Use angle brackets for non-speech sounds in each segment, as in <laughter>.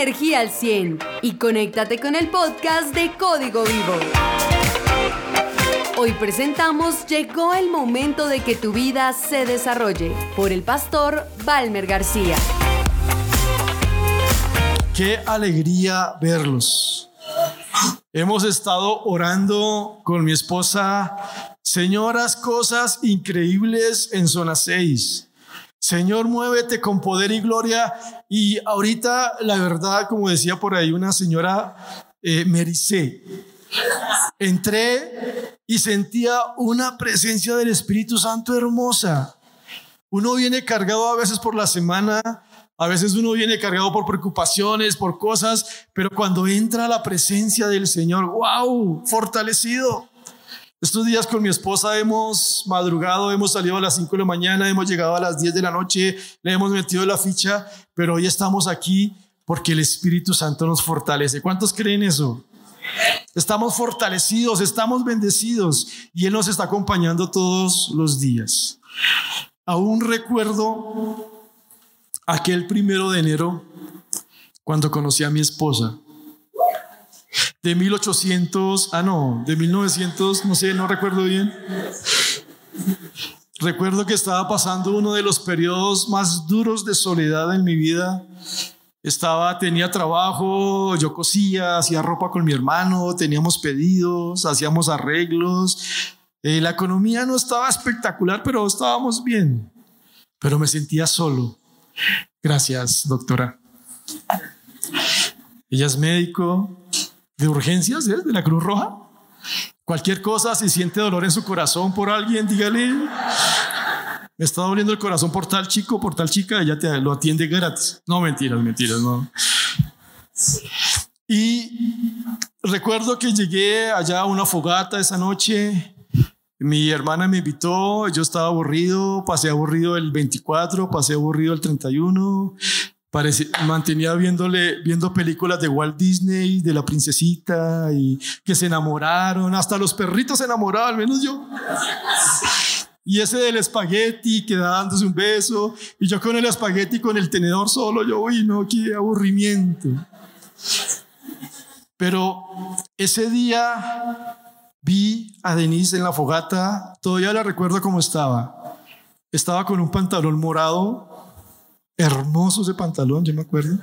energía al 100 y conéctate con el podcast de Código Vivo. Hoy presentamos Llegó el momento de que tu vida se desarrolle por el pastor Balmer García. Qué alegría verlos. Hemos estado orando con mi esposa, señoras, cosas increíbles en zona 6. Señor, muévete con poder y gloria. Y ahorita, la verdad, como decía por ahí una señora, eh, mericé. Entré y sentía una presencia del Espíritu Santo hermosa. Uno viene cargado a veces por la semana, a veces uno viene cargado por preocupaciones, por cosas, pero cuando entra la presencia del Señor, wow, fortalecido. Estos días con mi esposa hemos madrugado, hemos salido a las 5 de la mañana, hemos llegado a las 10 de la noche, le hemos metido la ficha, pero hoy estamos aquí porque el Espíritu Santo nos fortalece. ¿Cuántos creen eso? Estamos fortalecidos, estamos bendecidos y Él nos está acompañando todos los días. Aún recuerdo aquel primero de enero cuando conocí a mi esposa de 1800, ah no, de 1900, no sé, no recuerdo bien. Recuerdo que estaba pasando uno de los periodos más duros de soledad en mi vida. Estaba, tenía trabajo, yo cosía, hacía ropa con mi hermano, teníamos pedidos, hacíamos arreglos. Eh, la economía no estaba espectacular, pero estábamos bien. Pero me sentía solo. Gracias, doctora. Ella es médico, de urgencias, ¿eh? de la Cruz Roja. Cualquier cosa, si siente dolor en su corazón por alguien, dígale, me está doliendo el corazón por tal chico, por tal chica, ella te lo atiende gratis. No, mentiras, mentiras, no. Y recuerdo que llegué allá a una fogata esa noche. Mi hermana me invitó, yo estaba aburrido, pasé aburrido el 24, pasé aburrido el 31, mantenía viéndole, viendo películas de Walt Disney, de la princesita y que se enamoraron, hasta los perritos se enamoraban, menos yo. Y ese del espagueti, que dándose un beso, y yo con el espagueti con el tenedor solo, yo, uy, no, qué aburrimiento. Pero ese día vi a Denise en la fogata, todavía la recuerdo cómo estaba. Estaba con un pantalón morado hermoso ese pantalón, yo me acuerdo.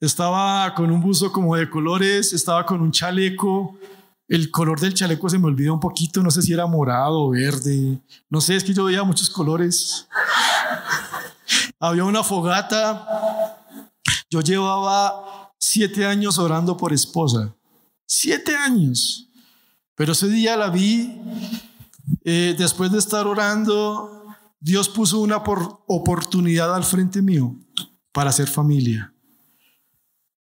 Estaba con un buzo como de colores, estaba con un chaleco. El color del chaleco se me olvidó un poquito, no sé si era morado o verde, no sé, es que yo veía muchos colores. Había una fogata. Yo llevaba siete años orando por esposa, siete años. Pero ese día la vi, eh, después de estar orando, Dios puso una oportunidad al frente mío para hacer familia.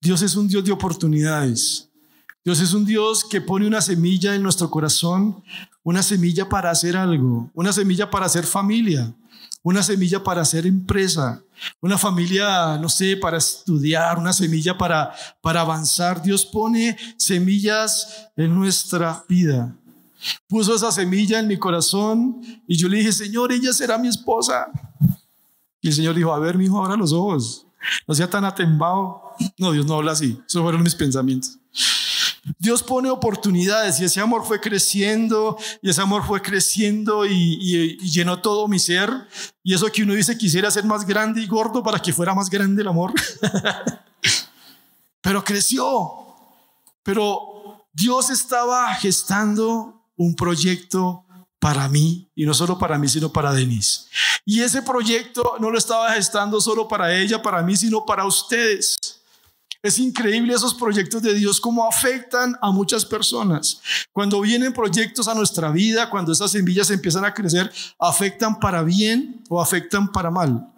Dios es un Dios de oportunidades. Dios es un Dios que pone una semilla en nuestro corazón, una semilla para hacer algo, una semilla para hacer familia, una semilla para hacer empresa, una familia, no sé, para estudiar, una semilla para, para avanzar. Dios pone semillas en nuestra vida. Puso esa semilla en mi corazón y yo le dije, Señor, ella será mi esposa. Y el Señor dijo, a ver, mi hijo, abra los ojos. No sea tan atembado. No, Dios no habla así. Esos fueron mis pensamientos. Dios pone oportunidades y ese amor fue creciendo y ese amor fue creciendo y, y, llenó todo mi ser. Y eso que uno dice quisiera ser más grande y gordo para que fuera más grande el amor. <laughs> Pero creció. Pero Dios estaba gestando un proyecto para mí, y no solo para mí, sino para Denise. Y ese proyecto no lo estaba gestando solo para ella, para mí, sino para ustedes. Es increíble esos proyectos de Dios, cómo afectan a muchas personas. Cuando vienen proyectos a nuestra vida, cuando esas semillas empiezan a crecer, afectan para bien o afectan para mal.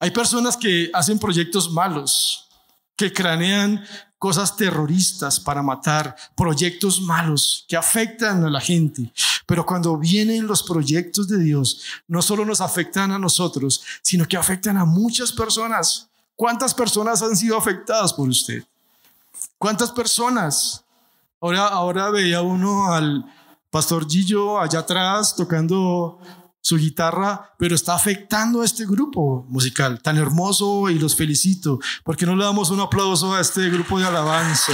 Hay personas que hacen proyectos malos, que cranean cosas terroristas para matar, proyectos malos que afectan a la gente. Pero cuando vienen los proyectos de Dios, no solo nos afectan a nosotros, sino que afectan a muchas personas. ¿Cuántas personas han sido afectadas por usted? ¿Cuántas personas? Ahora, ahora veía uno al pastor Gillo allá atrás tocando su guitarra, pero está afectando a este grupo musical tan hermoso y los felicito. porque no le damos un aplauso a este grupo de alabanza?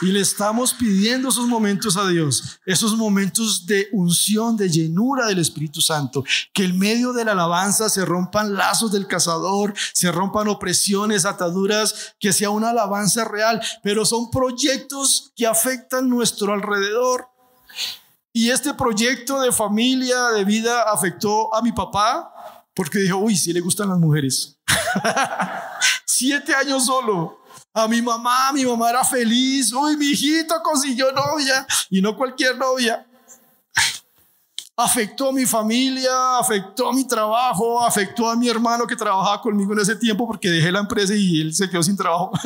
Y le estamos pidiendo esos momentos a Dios, esos momentos de unción, de llenura del Espíritu Santo, que en medio de la alabanza se rompan lazos del cazador, se rompan opresiones, ataduras, que sea una alabanza real, pero son proyectos que afectan nuestro alrededor. Y este proyecto de familia, de vida, afectó a mi papá, porque dijo, uy, sí le gustan las mujeres. <laughs> Siete años solo a mi mamá, mi mamá era feliz, uy, mi hijito consiguió novia y no cualquier novia. Afectó a mi familia, afectó a mi trabajo, afectó a mi hermano que trabajaba conmigo en ese tiempo porque dejé la empresa y él se quedó sin trabajo. <laughs>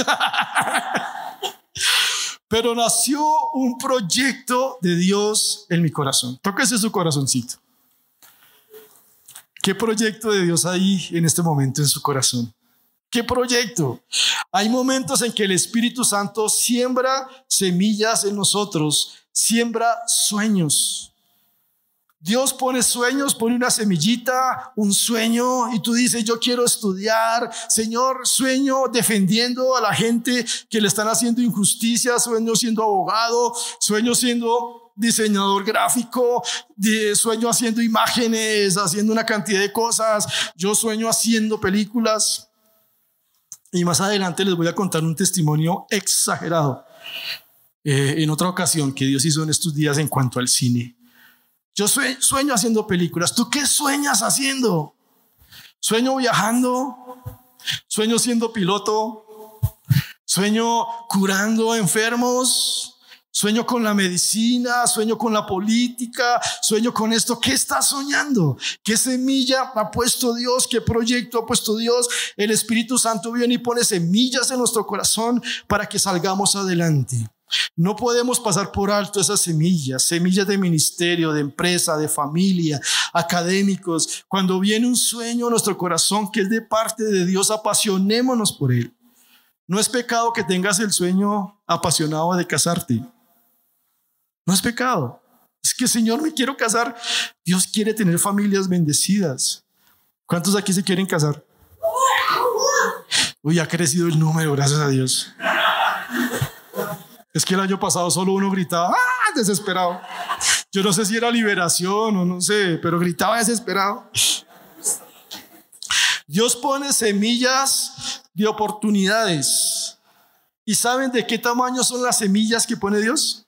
Pero nació un proyecto de Dios en mi corazón. Tóquese su corazoncito. ¿Qué proyecto de Dios hay en este momento en su corazón? ¿Qué proyecto? Hay momentos en que el Espíritu Santo siembra semillas en nosotros, siembra sueños. Dios pone sueños, pone una semillita, un sueño, y tú dices, yo quiero estudiar, Señor, sueño defendiendo a la gente que le están haciendo injusticia, sueño siendo abogado, sueño siendo diseñador gráfico, sueño haciendo imágenes, haciendo una cantidad de cosas, yo sueño haciendo películas. Y más adelante les voy a contar un testimonio exagerado eh, en otra ocasión que Dios hizo en estos días en cuanto al cine. Yo sueño haciendo películas. ¿Tú qué sueñas haciendo? Sueño viajando, sueño siendo piloto, sueño curando enfermos, Sueño con la medicina, sueño con la política, sueño con esto. ¿Qué estás soñando? ¿Qué semilla ha puesto Dios? ¿Qué proyecto ha puesto Dios? El Espíritu Santo viene y pone semillas en nuestro corazón para que salgamos adelante. No podemos pasar por alto esas semillas, semillas de ministerio, de empresa, de familia, académicos. Cuando viene un sueño a nuestro corazón que es de parte de Dios, apasionémonos por él. No es pecado que tengas el sueño apasionado de casarte. No es pecado. Es que, Señor, me quiero casar. Dios quiere tener familias bendecidas. ¿Cuántos aquí se quieren casar? Uy, ha crecido el número, gracias a Dios. Es que el año pasado solo uno gritaba, ¡ah! Desesperado. Yo no sé si era liberación o no sé, pero gritaba desesperado. Dios pone semillas de oportunidades. ¿Y saben de qué tamaño son las semillas que pone Dios?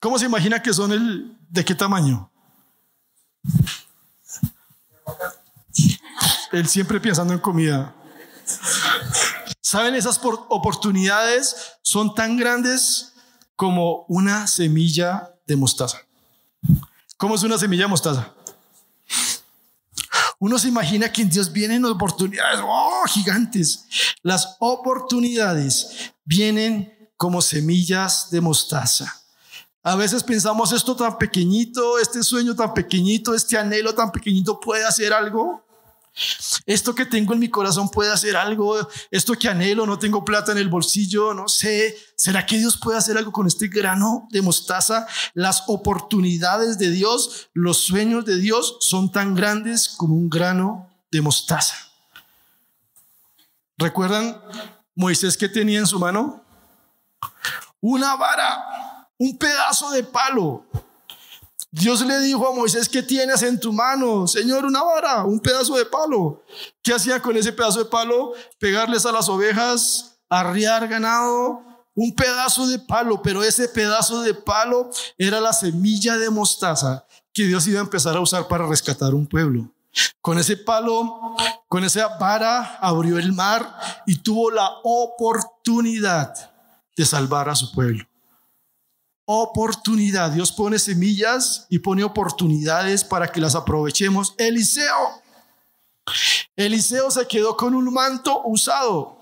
¿Cómo se imagina que son el de qué tamaño? Él siempre pensando en comida. ¿Saben? Esas oportunidades son tan grandes como una semilla de mostaza. ¿Cómo es una semilla de mostaza? Uno se imagina que en Dios vienen oportunidades oh, gigantes. Las oportunidades vienen como semillas de mostaza. A veces pensamos esto tan pequeñito, este sueño tan pequeñito, este anhelo tan pequeñito puede hacer algo. Esto que tengo en mi corazón puede hacer algo. Esto que anhelo, no tengo plata en el bolsillo, no sé. ¿Será que Dios puede hacer algo con este grano de mostaza? Las oportunidades de Dios, los sueños de Dios son tan grandes como un grano de mostaza. ¿Recuerdan Moisés que tenía en su mano? Una vara, un pedazo de palo. Dios le dijo a Moisés, ¿qué tienes en tu mano? Señor, una vara, un pedazo de palo. ¿Qué hacía con ese pedazo de palo? Pegarles a las ovejas, arriar ganado, un pedazo de palo, pero ese pedazo de palo era la semilla de mostaza que Dios iba a empezar a usar para rescatar un pueblo. Con ese palo, con esa vara, abrió el mar y tuvo la oportunidad de salvar a su pueblo. Oportunidad. Dios pone semillas y pone oportunidades para que las aprovechemos. Eliseo. Eliseo se quedó con un manto usado.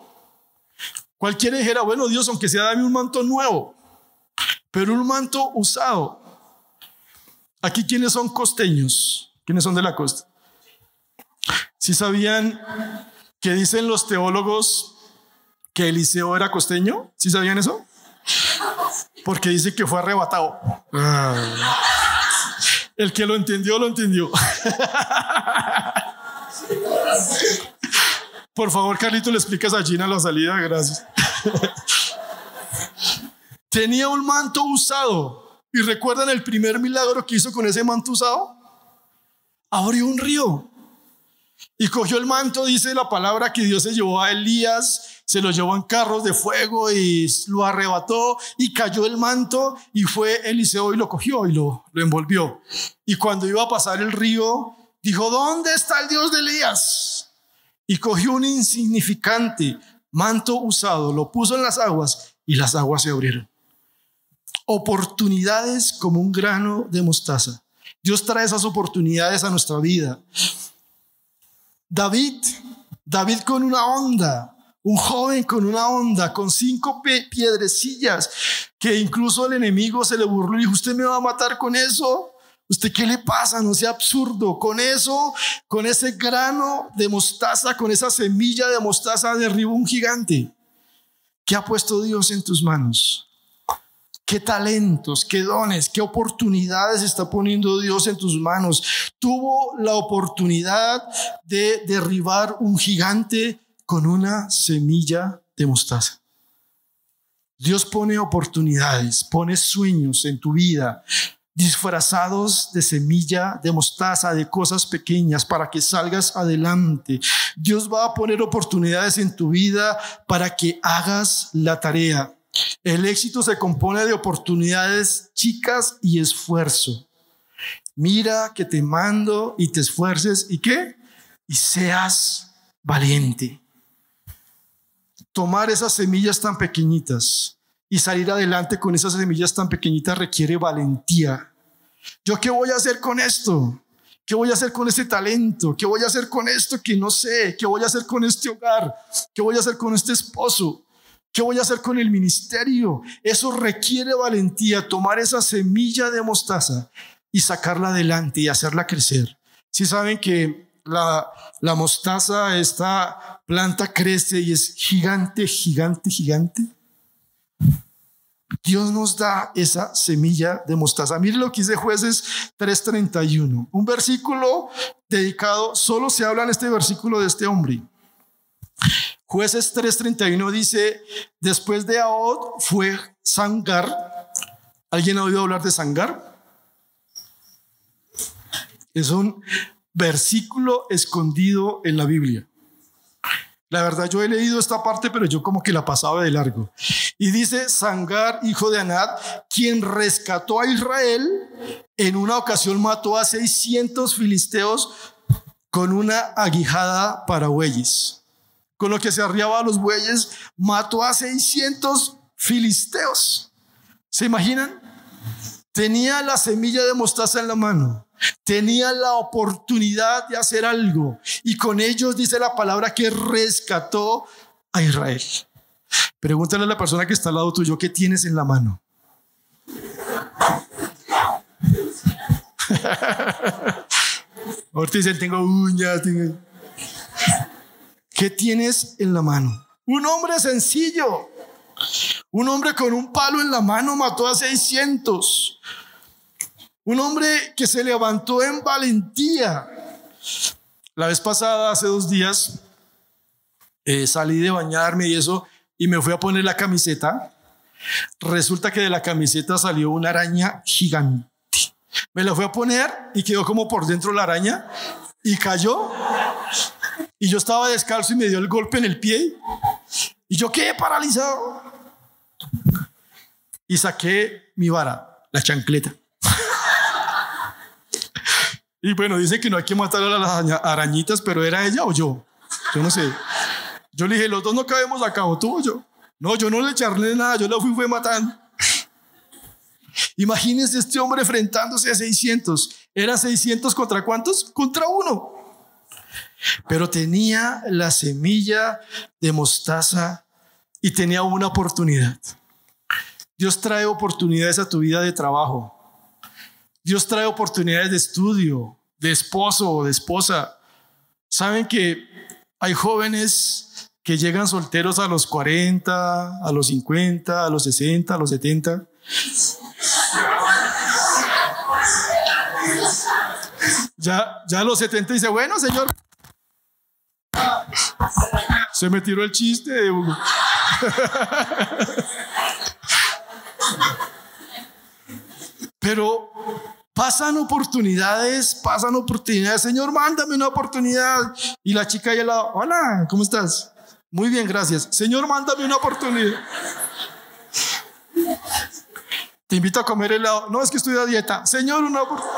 Cualquiera dijera, bueno Dios, aunque sea dame un manto nuevo, pero un manto usado. Aquí, ¿quiénes son costeños? ¿Quiénes son de la costa? Si sabían que dicen los teólogos que Eliseo era costeño? ¿Sí sabían eso? Porque dice que fue arrebatado. Ah. El que lo entendió, lo entendió. Por favor, Carlito, le explicas a Gina la salida. Gracias. Tenía un manto usado. ¿Y recuerdan el primer milagro que hizo con ese manto usado? Abrió un río. Y cogió el manto, dice la palabra que Dios se llevó a Elías, se lo llevó en carros de fuego y lo arrebató y cayó el manto y fue Eliseo y lo cogió y lo, lo envolvió. Y cuando iba a pasar el río, dijo, ¿dónde está el Dios de Elías? Y cogió un insignificante manto usado, lo puso en las aguas y las aguas se abrieron. Oportunidades como un grano de mostaza. Dios trae esas oportunidades a nuestra vida. David, David con una onda, un joven con una onda, con cinco piedrecillas, que incluso el enemigo se le burló y dijo, usted me va a matar con eso. ¿Usted qué le pasa? No sea absurdo. Con eso, con ese grano de mostaza, con esa semilla de mostaza, derribó un gigante. ¿Qué ha puesto Dios en tus manos? Qué talentos, qué dones, qué oportunidades está poniendo Dios en tus manos. Tuvo la oportunidad de derribar un gigante con una semilla de mostaza. Dios pone oportunidades, pone sueños en tu vida, disfrazados de semilla de mostaza, de cosas pequeñas, para que salgas adelante. Dios va a poner oportunidades en tu vida para que hagas la tarea. El éxito se compone de oportunidades chicas y esfuerzo. Mira que te mando y te esfuerces y qué? Y seas valiente. Tomar esas semillas tan pequeñitas y salir adelante con esas semillas tan pequeñitas requiere valentía. ¿Yo qué voy a hacer con esto? ¿Qué voy a hacer con este talento? ¿Qué voy a hacer con esto que no sé? ¿Qué voy a hacer con este hogar? ¿Qué voy a hacer con este esposo? ¿Qué voy a hacer con el ministerio? Eso requiere valentía, tomar esa semilla de mostaza y sacarla adelante y hacerla crecer. Si saben que la, la mostaza, esta planta crece y es gigante, gigante, gigante. Dios nos da esa semilla de mostaza. Mire lo que dice jueces 3:31, un versículo dedicado, solo se habla en este versículo de este hombre. Jueces 3:31 dice, después de Ahod fue Sangar. ¿Alguien ha oído hablar de Sangar? Es un versículo escondido en la Biblia. La verdad, yo he leído esta parte, pero yo como que la pasaba de largo. Y dice Sangar, hijo de Anad, quien rescató a Israel, en una ocasión mató a 600 filisteos con una aguijada para bueyes con lo que se arriaba a los bueyes, mató a 600 filisteos. ¿Se imaginan? Tenía la semilla de mostaza en la mano. Tenía la oportunidad de hacer algo. Y con ellos dice la palabra que rescató a Israel. Pregúntale a la persona que está al lado tuyo, ¿qué tienes en la mano? <laughs> Ahorita dicen, tengo uñas. ¿Qué tienes en la mano? Un hombre sencillo. Un hombre con un palo en la mano mató a 600. Un hombre que se levantó en valentía. La vez pasada, hace dos días, eh, salí de bañarme y eso, y me fui a poner la camiseta. Resulta que de la camiseta salió una araña gigante. Me la fui a poner y quedó como por dentro la araña y cayó y yo estaba descalzo y me dio el golpe en el pie. Y yo quedé paralizado. Y saqué mi vara, la chancleta. <laughs> y bueno, dice que no hay que matar a las arañitas, pero era ella o yo. Yo no sé. Yo le dije, los dos no cabemos acá, o tú o yo. No, yo no le charlé nada, yo la fui, fue matando. <laughs> Imagínense este hombre enfrentándose a 600. ¿Era 600 contra cuántos? Contra uno pero tenía la semilla de mostaza y tenía una oportunidad. Dios trae oportunidades a tu vida de trabajo. Dios trae oportunidades de estudio, de esposo o de esposa. Saben que hay jóvenes que llegan solteros a los 40, a los 50, a los 60, a los 70. Ya, ya a los 70 dice, bueno, señor. Se me tiró el chiste Hugo. Pero pasan oportunidades, pasan oportunidades. Señor, mándame una oportunidad. Y la chica ahí al lado, hola, ¿cómo estás? Muy bien, gracias. Señor, mándame una oportunidad. Te invito a comer helado. No, es que estoy a dieta. Señor, una oportunidad.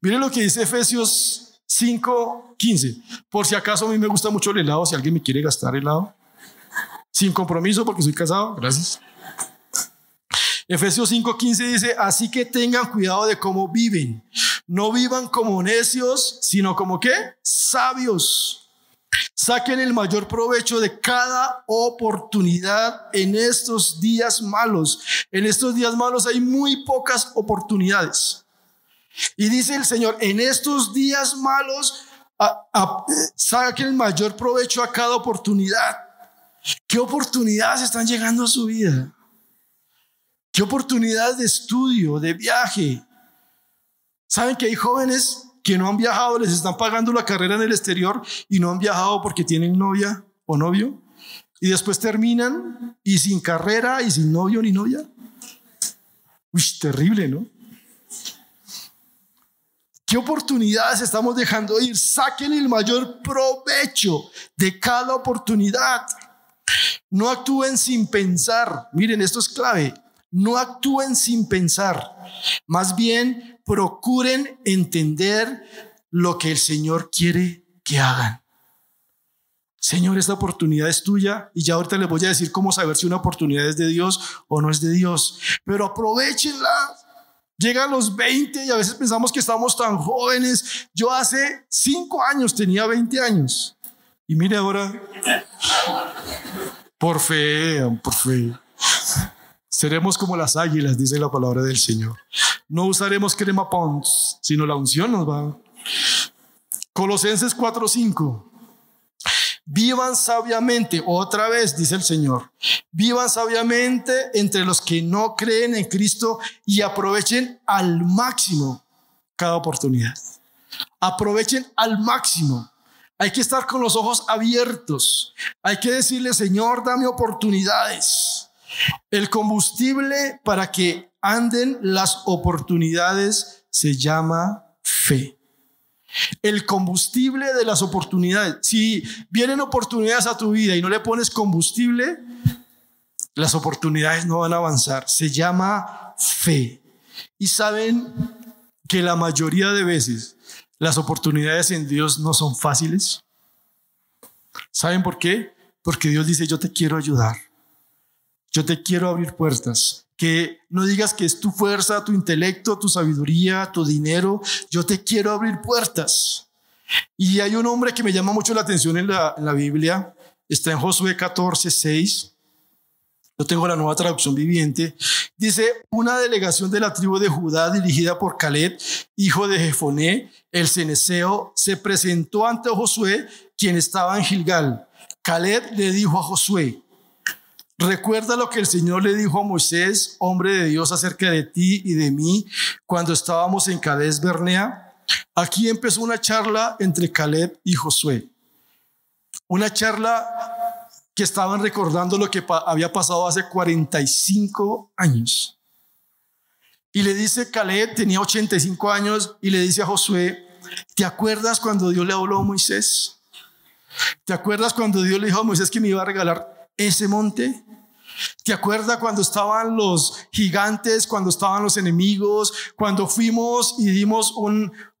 Mire lo que dice Efesios 5, 15. Por si acaso a mí me gusta mucho el helado, si alguien me quiere gastar helado. Sin compromiso porque soy casado. Gracias. Efesios 5:15 dice, así que tengan cuidado de cómo viven. No vivan como necios, sino como qué? Sabios. Saquen el mayor provecho de cada oportunidad en estos días malos. En estos días malos hay muy pocas oportunidades. Y dice el Señor, en estos días malos, saquen el mayor provecho a cada oportunidad. ¿Qué oportunidades están llegando a su vida? ¿Qué oportunidades de estudio, de viaje? ¿Saben que hay jóvenes que no han viajado, les están pagando la carrera en el exterior y no han viajado porque tienen novia o novio? Y después terminan y sin carrera y sin novio ni novia. Uy, terrible, ¿no? ¿Qué oportunidades estamos dejando ir? Saquen el mayor provecho de cada oportunidad. No actúen sin pensar. Miren, esto es clave. No actúen sin pensar. Más bien, procuren entender lo que el Señor quiere que hagan. Señor, esta oportunidad es tuya y ya ahorita les voy a decir cómo saber si una oportunidad es de Dios o no es de Dios. Pero aprovechenla. Llega a los 20 y a veces pensamos que estamos tan jóvenes. Yo hace 5 años tenía 20 años. Y mire ahora, por fe, por fe. Seremos como las águilas, dice la palabra del Señor. No usaremos crema pons, sino la unción nos va. Colosenses 4:5. Vivan sabiamente, otra vez dice el Señor, vivan sabiamente entre los que no creen en Cristo y aprovechen al máximo cada oportunidad. Aprovechen al máximo. Hay que estar con los ojos abiertos. Hay que decirle, Señor, dame oportunidades. El combustible para que anden las oportunidades se llama fe el combustible de las oportunidades. Si vienen oportunidades a tu vida y no le pones combustible, las oportunidades no van a avanzar. Se llama fe. Y saben que la mayoría de veces las oportunidades en Dios no son fáciles. ¿Saben por qué? Porque Dios dice, yo te quiero ayudar. Yo te quiero abrir puertas que no digas que es tu fuerza, tu intelecto, tu sabiduría, tu dinero. Yo te quiero abrir puertas. Y hay un hombre que me llama mucho la atención en la, Biblia. Está en Josué 14, 6. Yo tengo la nueva traducción viviente. Dice, una delegación de la tribu de Judá dirigida por Caleb, hijo de Jefoné, el ceneseo, se presentó ante Josué, quien estaba en Gilgal. Caleb le dijo a Josué, Recuerda lo que el Señor le dijo a Moisés, hombre de Dios, acerca de ti y de mí cuando estábamos en Cades Bernea. Aquí empezó una charla entre Caleb y Josué. Una charla que estaban recordando lo que había pasado hace 45 años. Y le dice Caleb, tenía 85 años, y le dice a Josué, ¿te acuerdas cuando Dios le habló a Moisés? ¿Te acuerdas cuando Dios le dijo a Moisés que me iba a regalar ese monte? ¿Te acuerdas cuando estaban los gigantes, cuando estaban los enemigos, cuando fuimos y dimos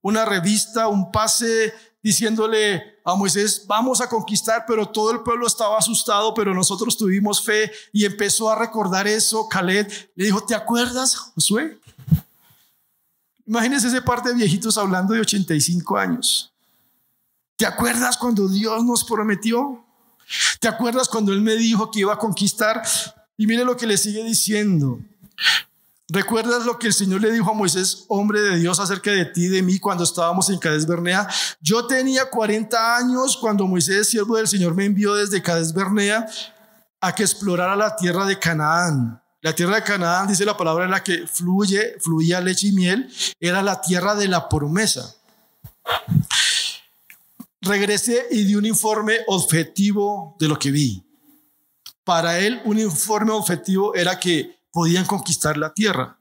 una revista, un pase diciéndole a Moisés, vamos a conquistar, pero todo el pueblo estaba asustado, pero nosotros tuvimos fe y empezó a recordar eso. Caleb le dijo, ¿te acuerdas, Josué? Imagínense ese par de viejitos hablando de 85 años. ¿Te acuerdas cuando Dios nos prometió? ¿Te acuerdas cuando Él me dijo que iba a conquistar? Y mire lo que le sigue diciendo. ¿Recuerdas lo que el Señor le dijo a Moisés, hombre de Dios, acerca de ti de mí cuando estábamos en Cades Bernea? Yo tenía 40 años cuando Moisés, siervo del Señor, me envió desde Cades Bernea a que explorara la tierra de Canaán. La tierra de Canaán, dice la palabra, en la que fluye, fluía leche y miel, era la tierra de la promesa. Regresé y di un informe objetivo de lo que vi. Para él, un informe objetivo era que podían conquistar la tierra.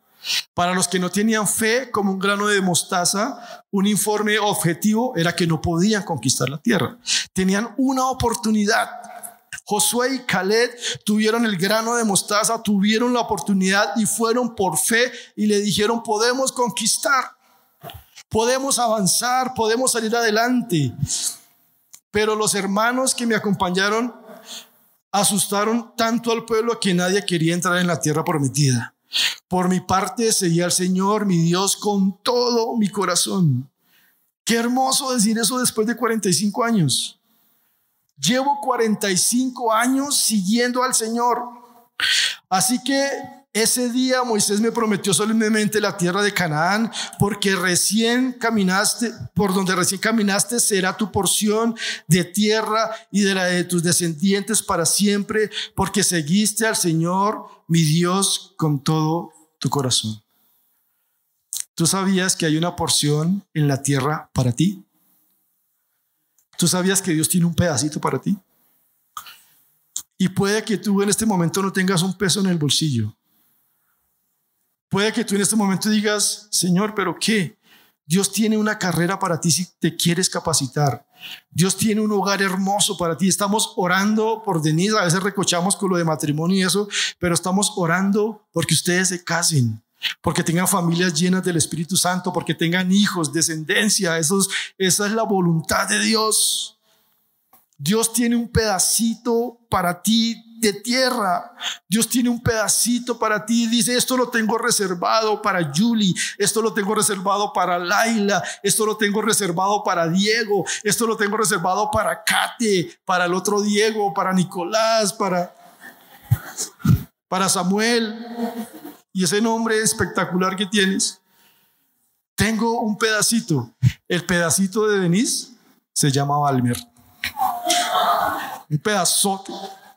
Para los que no tenían fe como un grano de mostaza, un informe objetivo era que no podían conquistar la tierra. Tenían una oportunidad. Josué y Caleb tuvieron el grano de mostaza, tuvieron la oportunidad y fueron por fe y le dijeron, podemos conquistar, podemos avanzar, podemos salir adelante. Pero los hermanos que me acompañaron asustaron tanto al pueblo que nadie quería entrar en la tierra prometida. Por mi parte, seguía al Señor, mi Dios, con todo mi corazón. Qué hermoso decir eso después de 45 años. Llevo 45 años siguiendo al Señor. Así que ese día Moisés me prometió solemnemente la tierra de Canaán, porque recién caminaste, por donde recién caminaste será tu porción de tierra y de la de tus descendientes para siempre, porque seguiste al Señor, mi Dios, con todo tu corazón. ¿Tú sabías que hay una porción en la tierra para ti? ¿Tú sabías que Dios tiene un pedacito para ti? Y puede que tú en este momento no tengas un peso en el bolsillo Puede que tú en este momento digas, Señor, pero ¿qué? Dios tiene una carrera para ti si te quieres capacitar. Dios tiene un hogar hermoso para ti. Estamos orando por Denise. A veces recochamos con lo de matrimonio y eso, pero estamos orando porque ustedes se casen, porque tengan familias llenas del Espíritu Santo, porque tengan hijos, descendencia. Eso esa es la voluntad de Dios. Dios tiene un pedacito para ti de tierra. Dios tiene un pedacito para ti. Dice, esto lo tengo reservado para Julie, esto lo tengo reservado para Laila, esto lo tengo reservado para Diego, esto lo tengo reservado para Kate, para el otro Diego, para Nicolás, para, para Samuel. Y ese nombre espectacular que tienes. Tengo un pedacito. El pedacito de Denise se llama Valmer. Un pedazote.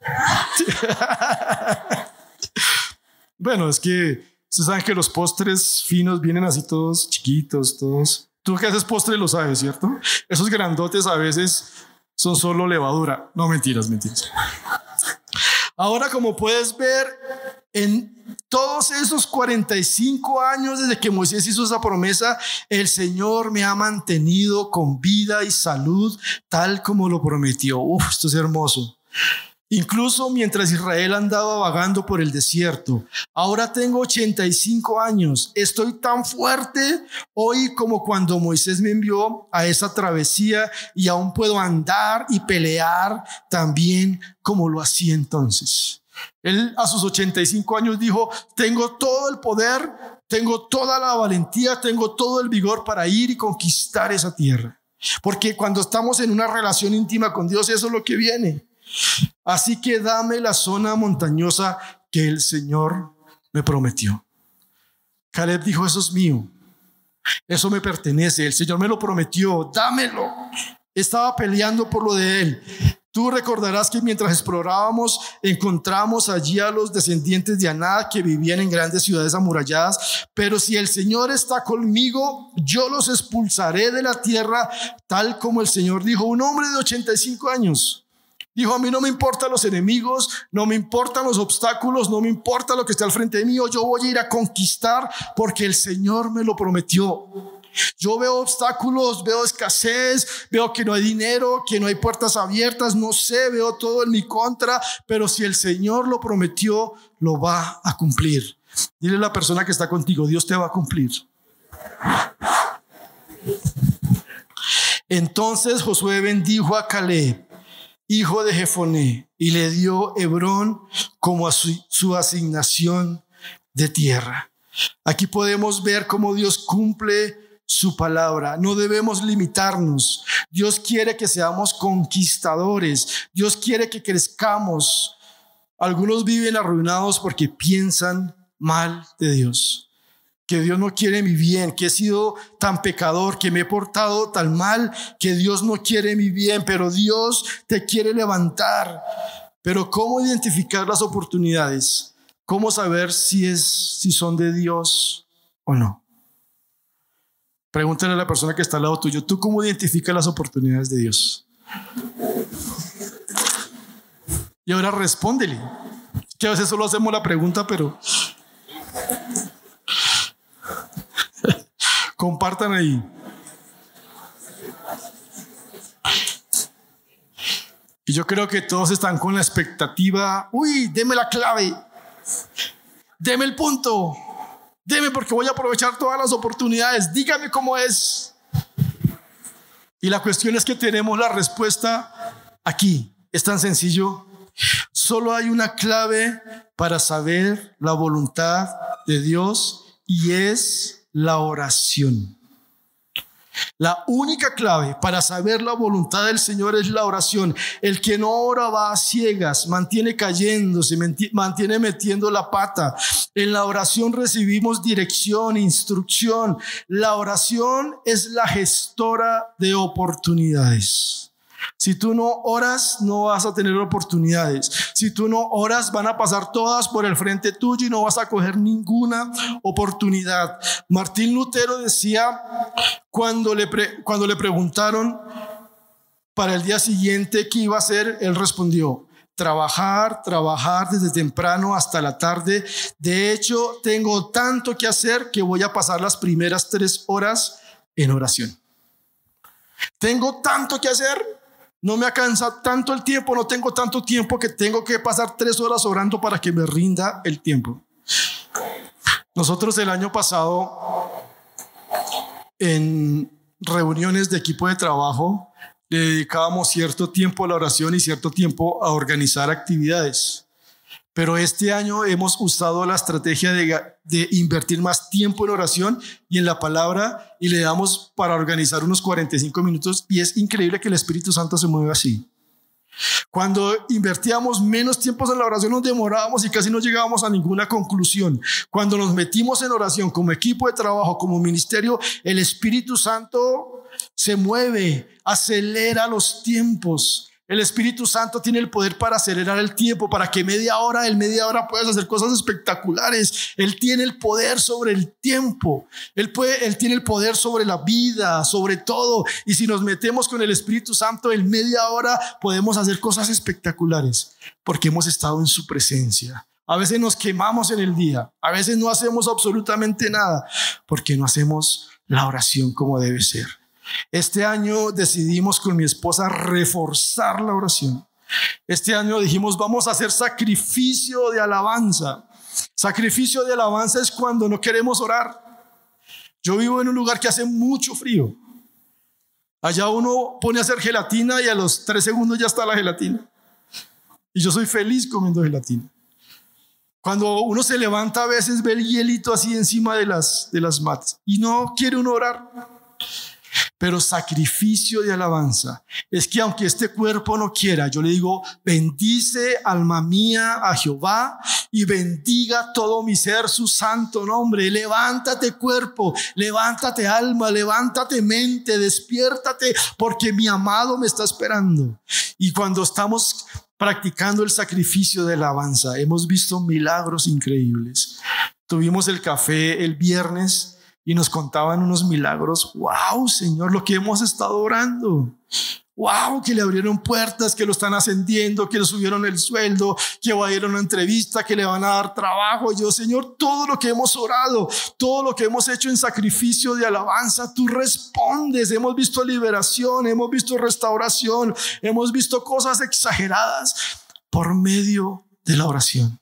<laughs> bueno, es que ustedes saben que los postres finos vienen así todos chiquitos, todos. Tú que haces postre lo sabes, ¿cierto? Esos grandotes a veces son solo levadura. No, mentiras, mentiras. Ahora, como puedes ver, en todos esos 45 años desde que Moisés hizo esa promesa, el Señor me ha mantenido con vida y salud tal como lo prometió. Uf, esto es hermoso. Incluso mientras Israel andaba vagando por el desierto. Ahora tengo 85 años. Estoy tan fuerte hoy como cuando Moisés me envió a esa travesía y aún puedo andar y pelear también como lo hacía entonces. Él a sus 85 años dijo, tengo todo el poder, tengo toda la valentía, tengo todo el vigor para ir y conquistar esa tierra. Porque cuando estamos en una relación íntima con Dios, eso es lo que viene. Así que dame la zona montañosa que el Señor me prometió. Caleb dijo, eso es mío. Eso me pertenece. El Señor me lo prometió. Dámelo. Estaba peleando por lo de él. Tú recordarás que mientras explorábamos encontramos allí a los descendientes de Aná que vivían en grandes ciudades amuralladas, pero si el Señor está conmigo, yo los expulsaré de la tierra, tal como el Señor dijo, un hombre de 85 años. Dijo, a mí no me importan los enemigos, no me importan los obstáculos, no me importa lo que esté al frente de mí, yo voy a ir a conquistar porque el Señor me lo prometió. Yo veo obstáculos, veo escasez, veo que no hay dinero, que no hay puertas abiertas, no sé, veo todo en mi contra, pero si el Señor lo prometió, lo va a cumplir. Dile a la persona que está contigo, Dios te va a cumplir. Entonces Josué bendijo a Caleb hijo de Jefoné, y le dio Hebrón como a su, asignación de tierra. Aquí podemos ver cómo Dios cumple su palabra. No debemos limitarnos. Dios quiere que seamos conquistadores. Dios quiere que crezcamos. Algunos viven arruinados porque piensan mal de Dios. Que Dios no quiere mi bien, que he sido tan pecador, que me he portado tan mal, que Dios no quiere mi bien, pero Dios te quiere levantar. Pero ¿cómo identificar las oportunidades? ¿Cómo saber si, es, si son de Dios o no? Pregúntale a la persona que está al lado tuyo, ¿tú cómo identificas las oportunidades de Dios? Y ahora respóndele. Que a veces solo hacemos la pregunta, pero compartan ahí. Y yo creo que todos están con la expectativa, uy, deme la clave, deme el punto, deme porque voy a aprovechar todas las oportunidades, dígame cómo es. Y la cuestión es que tenemos la respuesta aquí. Es tan sencillo Solo hay una clave para saber la voluntad de Dios y es la oración. La única clave para saber la voluntad del Señor es la oración. El que no ora va a ciegas, mantiene cayéndose, mantiene metiendo la pata. En la oración recibimos dirección, instrucción. La oración es la gestora de oportunidades. Si tú no oras, no vas a tener oportunidades. Si tú no oras, van a pasar todas por el frente tuyo y no vas a coger ninguna oportunidad. Martín Lutero decía, cuando le, cuando le preguntaron para el día siguiente qué iba a hacer, él respondió, trabajar, trabajar desde temprano hasta la tarde. De hecho, tengo tanto que hacer que voy a pasar las primeras tres horas en oración. Tengo tanto que hacer no me alcanza tanto el tiempo, no tengo tanto tiempo que tengo que pasar tres horas orando para que me rinda el tiempo. Nosotros el año pasado, en reuniones de equipo de trabajo, le dedicábamos cierto tiempo a la oración y cierto tiempo a organizar actividades. Pero este año hemos usado la estrategia de, invertir más tiempo en oración y en la palabra y le damos para organizar unos 45 minutos y es increíble que el Espíritu Santo se mueva así. Cuando invertíamos menos tiempo en la oración nos demorábamos y casi no llegábamos a ninguna conclusión. Cuando nos metimos en oración como equipo de trabajo, como ministerio, el Espíritu Santo se mueve, acelera los tiempos. El Espíritu Santo tiene el poder para acelerar el tiempo, para que media hora, en media hora puedas hacer cosas espectaculares. Él tiene el poder sobre el tiempo. Él, puede, él tiene el poder sobre la vida, sobre todo. Y si nos metemos con el Espíritu Santo en media hora, podemos hacer cosas espectaculares, porque hemos estado en su presencia. A veces nos quemamos en el día, a veces no hacemos absolutamente nada, porque no hacemos la oración como debe ser. Este año decidimos con mi esposa reforzar la oración. Este año dijimos, vamos a hacer sacrificio de alabanza. Sacrificio de alabanza es cuando no queremos orar. Yo vivo en un lugar que hace mucho frío. Allá uno pone a hacer gelatina y a los tres segundos ya está la gelatina. Y yo soy feliz comiendo gelatina. Cuando uno se levanta a veces ve el hielito así encima de las, de las matas y no quiere uno orar. Pero sacrificio de alabanza es que aunque este cuerpo no quiera, yo le digo, bendice alma mía a Jehová y bendiga todo mi ser su santo nombre. Levántate cuerpo, levántate alma, levántate mente, despiértate porque mi amado me está esperando. Y cuando estamos practicando el sacrificio de alabanza, hemos visto milagros increíbles. Tuvimos el café el viernes y nos contaban unos milagros. ¡Wow, Señor, lo que hemos estado orando! ¡Wow! Que le abrieron puertas, que lo están ascendiendo, que le subieron el sueldo, que va a ir a una entrevista, que le van a dar trabajo. yo, Señor, todo lo que hemos orado, todo lo que hemos hecho en sacrificio de alabanza, tú respondes. Hemos visto liberación, hemos visto restauración, hemos visto cosas exageradas por medio de la oración.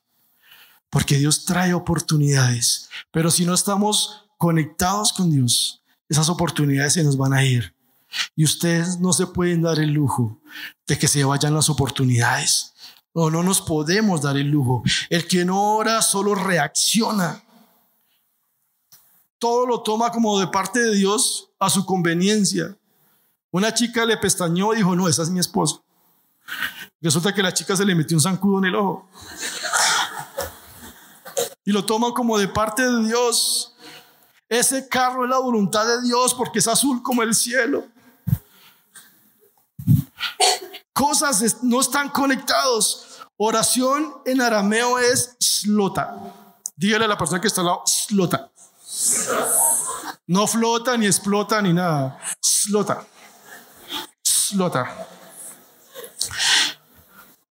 Porque Dios trae oportunidades. Pero si no estamos conectados con Dios, esas oportunidades se nos van a ir. Y ustedes no se pueden dar el lujo de que se vayan las oportunidades. O no nos podemos dar el lujo. El que no ora solo reacciona. Todo lo toma como de parte de Dios a su conveniencia. Una chica le pestañó y dijo, no, esa es mi esposa. Resulta que la chica se le metió un zancudo en el ojo. y lo toman como de parte de Dios. Ese carro es la voluntad de Dios porque es azul como el cielo. Cosas no están conectados. Oración en arameo es slota. Dígale a la persona que está al lado, slota. No flota, ni explota, ni nada. Slota. Slota.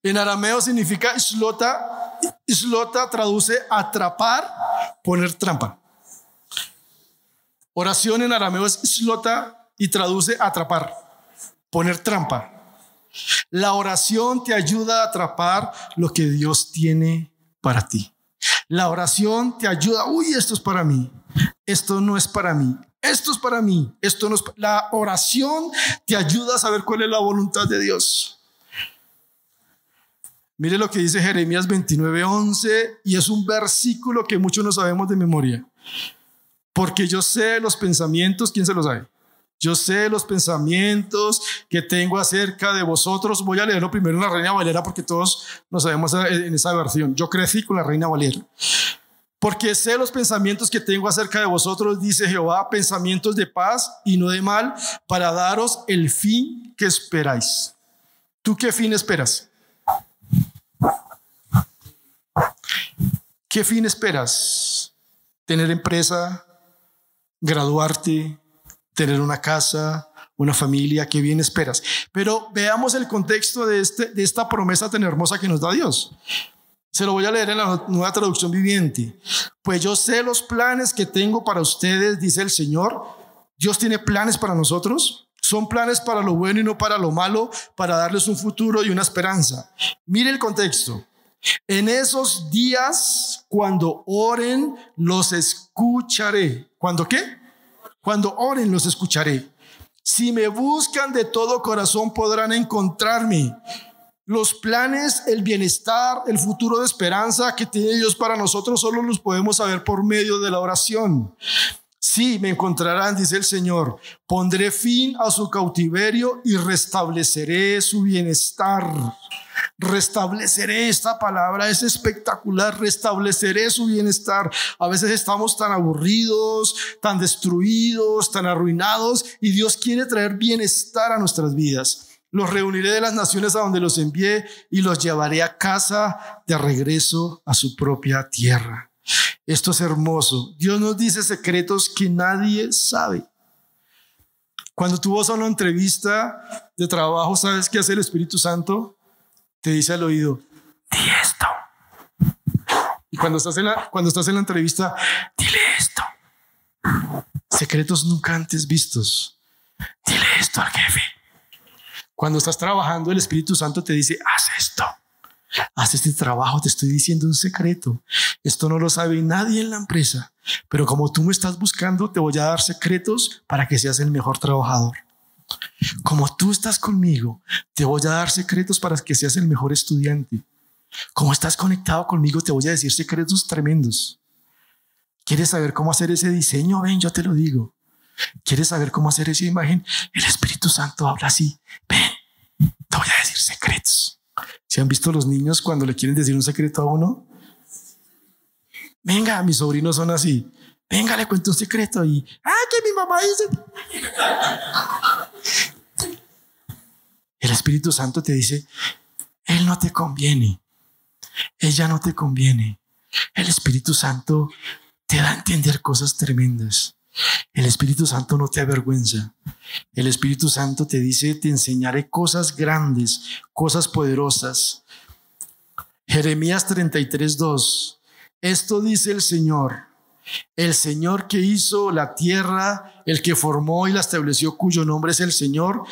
En arameo significa slota. Slota traduce atrapar, poner trampa. Oración en arameo es slota y traduce atrapar, poner trampa. La oración te ayuda a atrapar lo que Dios tiene para ti. La oración te ayuda, uy, esto es para mí, esto no es para mí, esto es para mí, esto no es La oración te ayuda a saber cuál es la voluntad de Dios. Mire lo que dice Jeremías 29:11 y es un versículo que muchos no sabemos de memoria. Porque yo sé los pensamientos, ¿quién se los sabe? Yo sé los pensamientos que tengo acerca de vosotros. Voy a leerlo primero en la Reina Valera porque todos lo sabemos en esa versión. Yo crecí con la Reina Valera. Porque sé los pensamientos que tengo acerca de vosotros, dice Jehová, pensamientos de paz y no de mal, para daros el fin que esperáis. ¿Tú qué fin esperas? ¿Qué fin esperas? ¿Tener empresa? ¿Graduarte? tener una casa, una familia, qué bien esperas. Pero veamos el contexto de, este, de esta promesa tan hermosa que nos da Dios. Se lo voy a leer en la nueva traducción viviente. Pues yo sé los planes que tengo para ustedes, dice el Señor. Dios tiene planes para nosotros. Son planes para lo bueno y no para lo malo, para darles un futuro y una esperanza. Mire el contexto. En esos días, cuando oren, los escucharé. ¿Cuándo qué? Cuando oren los escucharé. Si me buscan de todo corazón podrán encontrarme. Los planes, el bienestar, el futuro de esperanza que tiene Dios para nosotros solo los podemos saber por medio de la oración. Sí, me encontrarán, dice el Señor. Pondré fin a su cautiverio y restableceré su bienestar. Restableceré esta palabra, es espectacular, restableceré su bienestar. A veces estamos tan aburridos, tan destruidos, tan arruinados y Dios quiere traer bienestar a nuestras vidas. Los reuniré de las naciones a donde los envié y los llevaré a casa de regreso a su propia tierra. Esto es hermoso. Dios nos dice secretos que nadie sabe. Cuando tú vas a una entrevista de trabajo, ¿sabes qué hace el Espíritu Santo? te dice al oído, di esto. Y cuando estás en la, cuando estás en la entrevista, dile esto. Secretos nunca antes vistos. Dile esto al jefe. Cuando estás trabajando, el Espíritu Santo te dice, haz esto. Haz este trabajo, te estoy diciendo un secreto. Esto no lo sabe nadie en la empresa, pero como tú me estás buscando, te voy a dar secretos para que seas el mejor trabajador. Como tú estás conmigo, te voy a dar secretos para que seas el mejor estudiante. Como estás conectado conmigo, te voy a decir secretos tremendos. ¿Quieres saber cómo hacer ese diseño? Ven, yo te lo digo. ¿Quieres saber cómo hacer esa imagen? El Espíritu Santo habla así. Ven, te voy a decir secretos. ¿Se han visto los niños cuando le quieren decir un secreto a uno? Venga, mis sobrinos son así. Venga, le cuento un secreto y, ah, que mi mamá dice. El Espíritu Santo te dice, Él no te conviene, ella no te conviene. El Espíritu Santo te da a entender cosas tremendas. El Espíritu Santo no te avergüenza. El Espíritu Santo te dice, te enseñaré cosas grandes, cosas poderosas. Jeremías 33, 2. Esto dice el Señor el Señor que hizo la tierra, el que formó y la estableció, cuyo nombre es el Señor,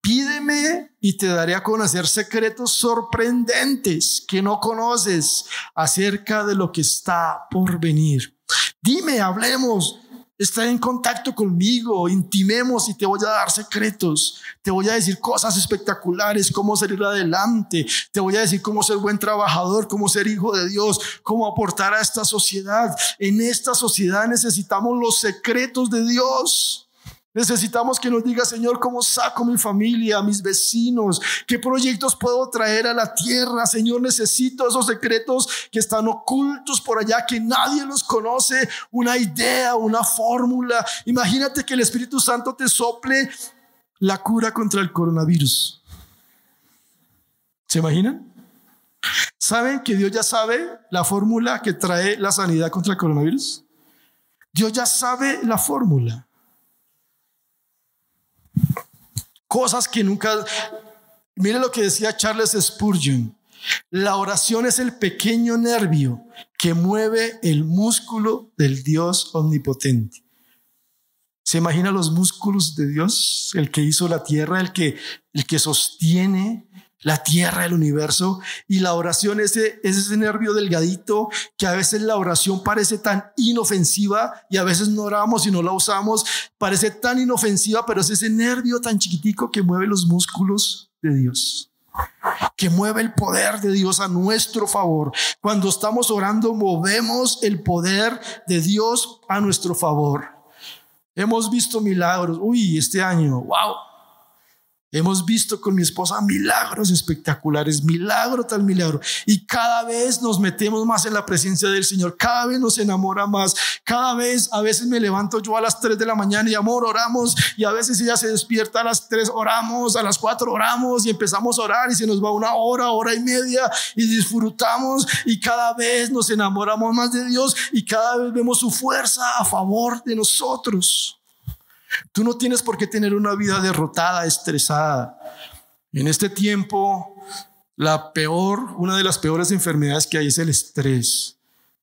pídeme y te daré a conocer secretos sorprendentes que no conoces acerca de lo que está por venir. Dime, hablemos, está en contacto conmigo, intimemos y te voy a dar secretos, te voy a decir cosas espectaculares, cómo salir adelante, te voy a decir cómo ser buen trabajador, cómo ser hijo de Dios, cómo aportar a esta sociedad. En esta sociedad necesitamos los secretos de Dios. Necesitamos que nos diga, Señor, cómo saco mi familia, mis vecinos, qué proyectos puedo traer a la tierra. Señor, necesito esos secretos que están ocultos por allá, que nadie los conoce, una idea, una fórmula. Imagínate que el Espíritu Santo te sople la cura contra el coronavirus. ¿Se imaginan? ¿Saben que Dios ya sabe la fórmula que trae la sanidad contra el coronavirus? Dios ya sabe la fórmula. Cosas que nunca... Mire lo que decía Charles Spurgeon. La oración es el pequeño nervio que mueve el músculo del Dios omnipotente. ¿Se imagina los músculos de Dios? El que hizo la tierra, el que, el que sostiene la tierra, el universo. Y la oración ese, es ese nervio delgadito que a veces la oración parece tan inofensiva y a veces no oramos y no la usamos. Parece tan inofensiva, pero es ese nervio tan chiquitico que mueve los músculos de Dios. Que mueve el poder de Dios a nuestro favor. Cuando estamos orando, movemos el poder de Dios a nuestro favor. Hemos visto milagros. Uy, este año, wow Hemos visto con mi esposa milagros espectaculares, milagro tal milagro. Y cada vez nos metemos más en la presencia del Señor, cada vez nos enamora más, cada vez, a veces me levanto yo a las 3 de la mañana y amor, oramos, y a veces ella se despierta a las 3, oramos, a las 4 oramos y empezamos a orar y se nos va una hora, hora y media y disfrutamos y cada vez nos enamoramos más de Dios y cada vez vemos su fuerza a favor de nosotros. Tú no tienes por qué tener una vida derrotada, estresada. En este tiempo, la peor, una de las peores enfermedades que hay es el estrés,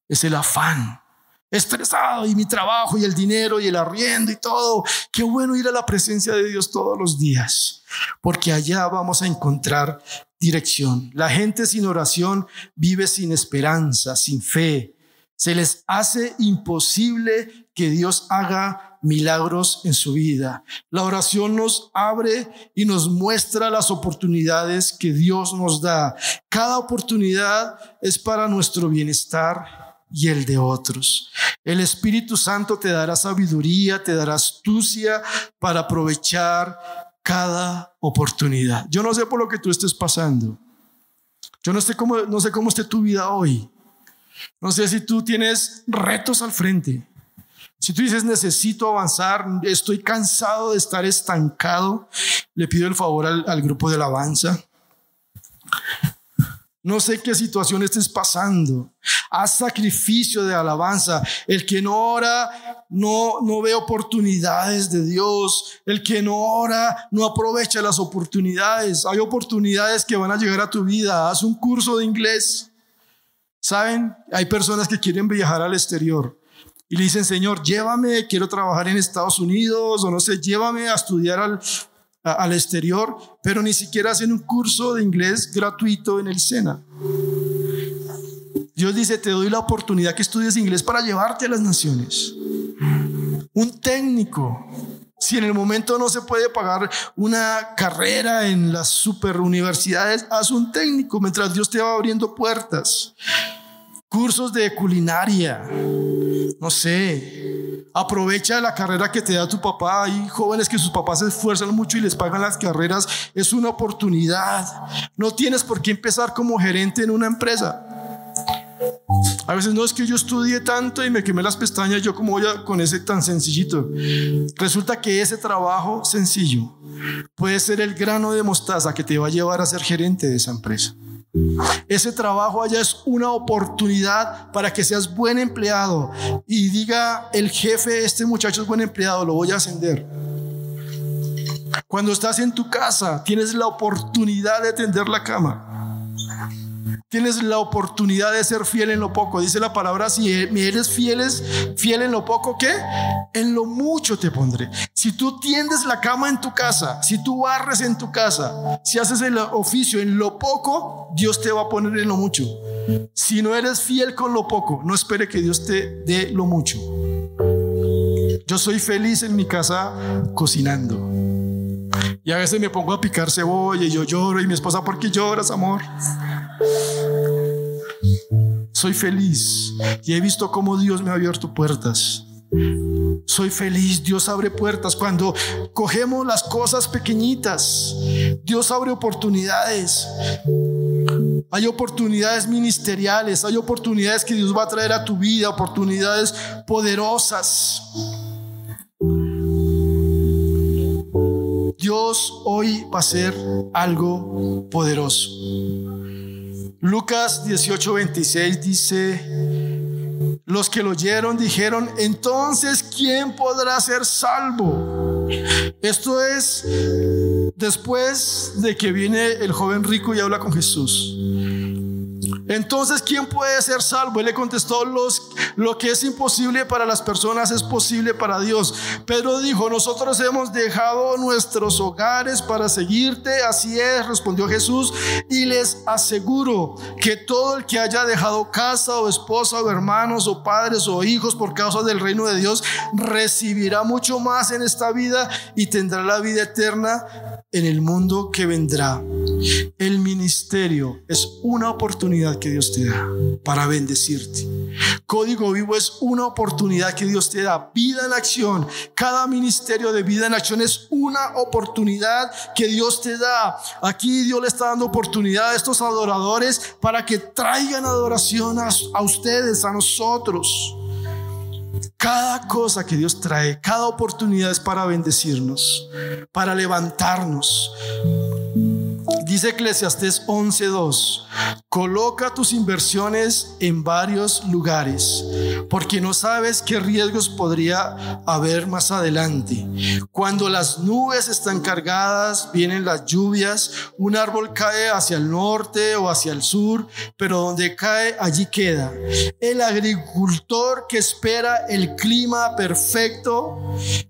es el afán. Estresado y mi trabajo y el dinero y el arriendo y todo. Qué bueno ir a la presencia de Dios todos los días, porque allá vamos a encontrar dirección. La gente sin oración vive sin esperanza, sin fe. Se les hace imposible que Dios haga milagros en su vida. La oración nos abre y nos muestra las oportunidades que Dios nos da. Cada oportunidad es para nuestro bienestar y el de otros. El Espíritu Santo te dará sabiduría, te dará astucia para aprovechar cada oportunidad. Yo no sé por lo que tú estés pasando. Yo no sé cómo, no sé cómo esté tu vida hoy. No sé si tú tienes retos al frente. Si tú dices, necesito avanzar, estoy cansado de estar estancado, le pido el favor al, grupo de alabanza. No sé qué situación estés pasando. Haz sacrificio de alabanza. El que no ora no, no ve oportunidades de Dios. El que no ora no aprovecha las oportunidades. Hay oportunidades que van a llegar a tu vida. Haz un curso de inglés. ¿Saben? Hay personas que quieren viajar al exterior y le dicen, Señor, llévame, quiero trabajar en Estados Unidos o no sé, llévame a estudiar al, al exterior, pero ni siquiera hacen un curso de inglés gratuito en el SENA. Dios dice, te doy la oportunidad que estudies inglés para llevarte a las naciones. Un técnico. Si en el momento no se puede pagar una carrera en las super universidades, haz un técnico mientras Dios te va abriendo puertas cursos de culinaria, no sé, aprovecha la carrera que te da tu papá. Hay jóvenes que sus papás se esfuerzan mucho y les pagan las carreras, es una oportunidad. No tienes por qué empezar como gerente en una empresa. A veces no es que yo estudié tanto y me quemé las pestañas, yo como voy con ese tan sencillito. Resulta que ese trabajo sencillo puede ser el grano de mostaza que te va a llevar a ser gerente de esa empresa. Ese trabajo allá es una oportunidad para que seas buen empleado y diga el jefe, este muchacho es buen empleado, lo voy a ascender. Cuando estás en tu casa, tienes la oportunidad de tender la cama. Tienes la oportunidad de ser fiel en lo poco. Dice la palabra, si eres fieles, fiel en lo poco, ¿qué? En lo mucho te pondré. Si tú tiendes la cama en tu casa, si tú barres en tu casa, si haces el oficio en lo poco, Dios te va a poner en lo mucho. Si no eres fiel con lo poco, no espere que Dios te dé lo mucho. Yo soy feliz en mi casa cocinando. Y a veces me pongo a picar cebolla y yo lloro y mi esposa, ¿por qué lloras, amor? Soy feliz y he visto cómo Dios me ha abierto puertas. soy feliz. Dios abre puertas. Cuando cogemos las cosas pequeñitas, Dios abre oportunidades. Hay oportunidades ministeriales, hay oportunidades que Dios va a traer a tu vida, oportunidades poderosas. Dios hoy va a hacer algo poderoso. Lucas 18:26 dice, los que lo oyeron dijeron, entonces, ¿quién podrá ser salvo? Esto es después de que viene el joven rico y habla con Jesús. Entonces, ¿quién puede ser salvo? Él le contestó, los, lo que es imposible para las personas es posible para Dios. Pedro dijo, nosotros hemos dejado nuestros hogares para seguirte. Así es, respondió Jesús. Y les aseguro que todo el que haya dejado casa o esposa o hermanos o padres o hijos por causa del reino de Dios, recibirá mucho más en esta vida y tendrá la vida eterna en el mundo que vendrá. El ministerio es una oportunidad que Dios te da para bendecirte. Código Vivo es una oportunidad que Dios te da. Vida en acción. Cada ministerio de vida en acción es una oportunidad que Dios te da. Aquí Dios le está dando oportunidad a estos adoradores para que traigan adoración a, a ustedes, a nosotros. Cada cosa que Dios trae, cada oportunidad es para bendecirnos, para levantarnos. Dice Eclesiastés 11:2, coloca tus inversiones en varios lugares, porque no sabes qué riesgos podría haber más adelante. Cuando las nubes están cargadas, vienen las lluvias, un árbol cae hacia el norte o hacia el sur, pero donde cae, allí queda. El agricultor que espera el clima perfecto,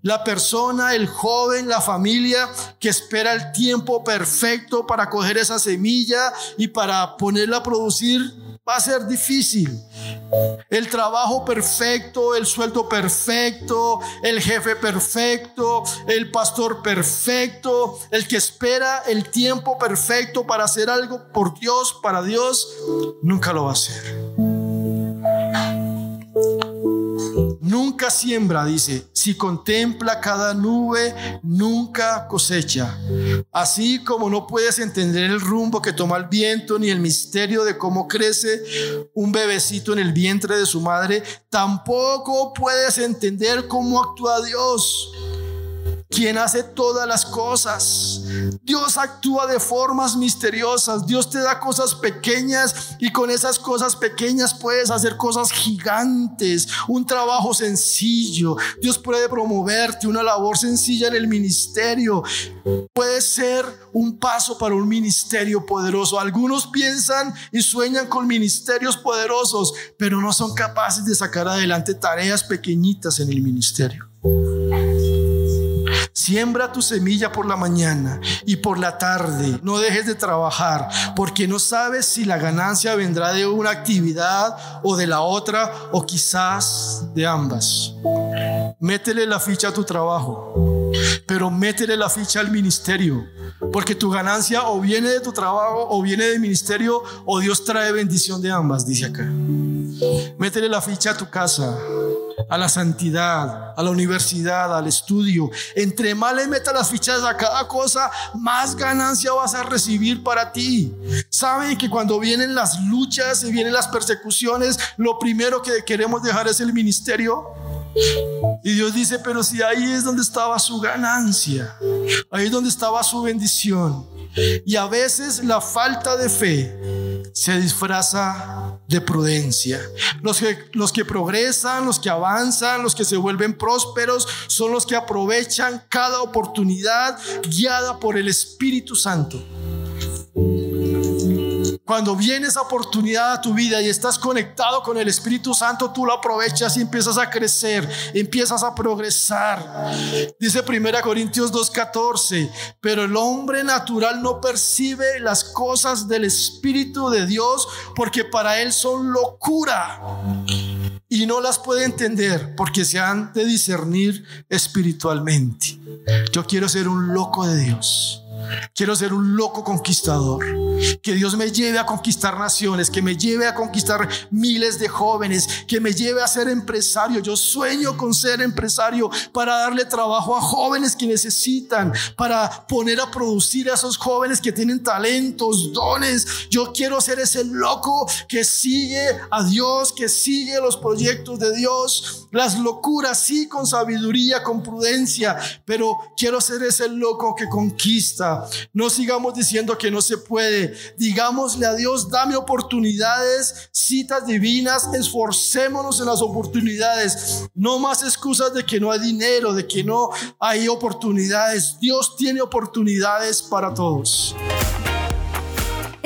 la persona, el joven, la familia que espera el tiempo perfecto para coger esa semilla y para ponerla a producir va a ser difícil. El trabajo perfecto, el sueldo perfecto, el jefe perfecto, el pastor perfecto, el que espera el tiempo perfecto para hacer algo por Dios, para Dios, nunca lo va a hacer. Nunca siembra, dice, si contempla cada nube, nunca cosecha. Así como no puedes entender el rumbo que toma el viento ni el misterio de cómo crece un bebecito en el vientre de su madre, tampoco puedes entender cómo actúa Dios quien hace todas las cosas. Dios actúa de formas misteriosas. Dios te da cosas pequeñas y con esas cosas pequeñas puedes hacer cosas gigantes. Un trabajo sencillo. Dios puede promoverte una labor sencilla en el ministerio. Puede ser un paso para un ministerio poderoso. Algunos piensan y sueñan con ministerios poderosos, pero no son capaces de sacar adelante tareas pequeñitas en el ministerio. Siembra tu semilla por la mañana y por la tarde. No dejes de trabajar porque no sabes si la ganancia vendrá de una actividad o de la otra o quizás de ambas. Métele la ficha a tu trabajo, pero métele la ficha al ministerio, porque tu ganancia o viene de tu trabajo o viene del ministerio o Dios trae bendición de ambas, dice acá. Métele la ficha a tu casa, a la santidad, a la universidad, al estudio. Entre más le metas las fichas a cada cosa, más ganancia vas a recibir para ti. Saben que cuando vienen las luchas y vienen las persecuciones, lo primero que queremos dejar es el ministerio. Y Dios dice, pero si ahí es donde estaba su ganancia, ahí es donde estaba su bendición. Y a veces la falta de fe se disfraza de prudencia. Los que, los que progresan, los que avanzan, los que se vuelven prósperos, son los que aprovechan cada oportunidad guiada por el Espíritu Santo. Cuando viene esa oportunidad a tu vida y estás conectado con el Espíritu Santo, tú lo aprovechas y empiezas a crecer, empiezas a progresar. Dice 1 Corintios 2:14, pero el hombre natural no percibe las cosas del Espíritu de Dios porque para él son locura y no las puede entender porque se han de discernir espiritualmente. Yo quiero ser un loco de Dios. Quiero ser un loco conquistador. Que Dios me lleve a conquistar naciones, que me lleve a conquistar miles de jóvenes, que me lleve a ser empresario. Yo sueño con ser empresario para darle trabajo a jóvenes que necesitan, para poner a producir a esos jóvenes que tienen talentos, dones. Yo quiero ser ese loco que sigue a Dios, que sigue los proyectos de Dios, las locuras, sí, con sabiduría, con prudencia, pero quiero ser ese loco que conquista. No sigamos diciendo que no se puede. Digámosle a Dios, dame oportunidades, citas divinas, esforcémonos en las oportunidades. No más excusas de que no hay dinero, de que no hay oportunidades. Dios tiene oportunidades para todos.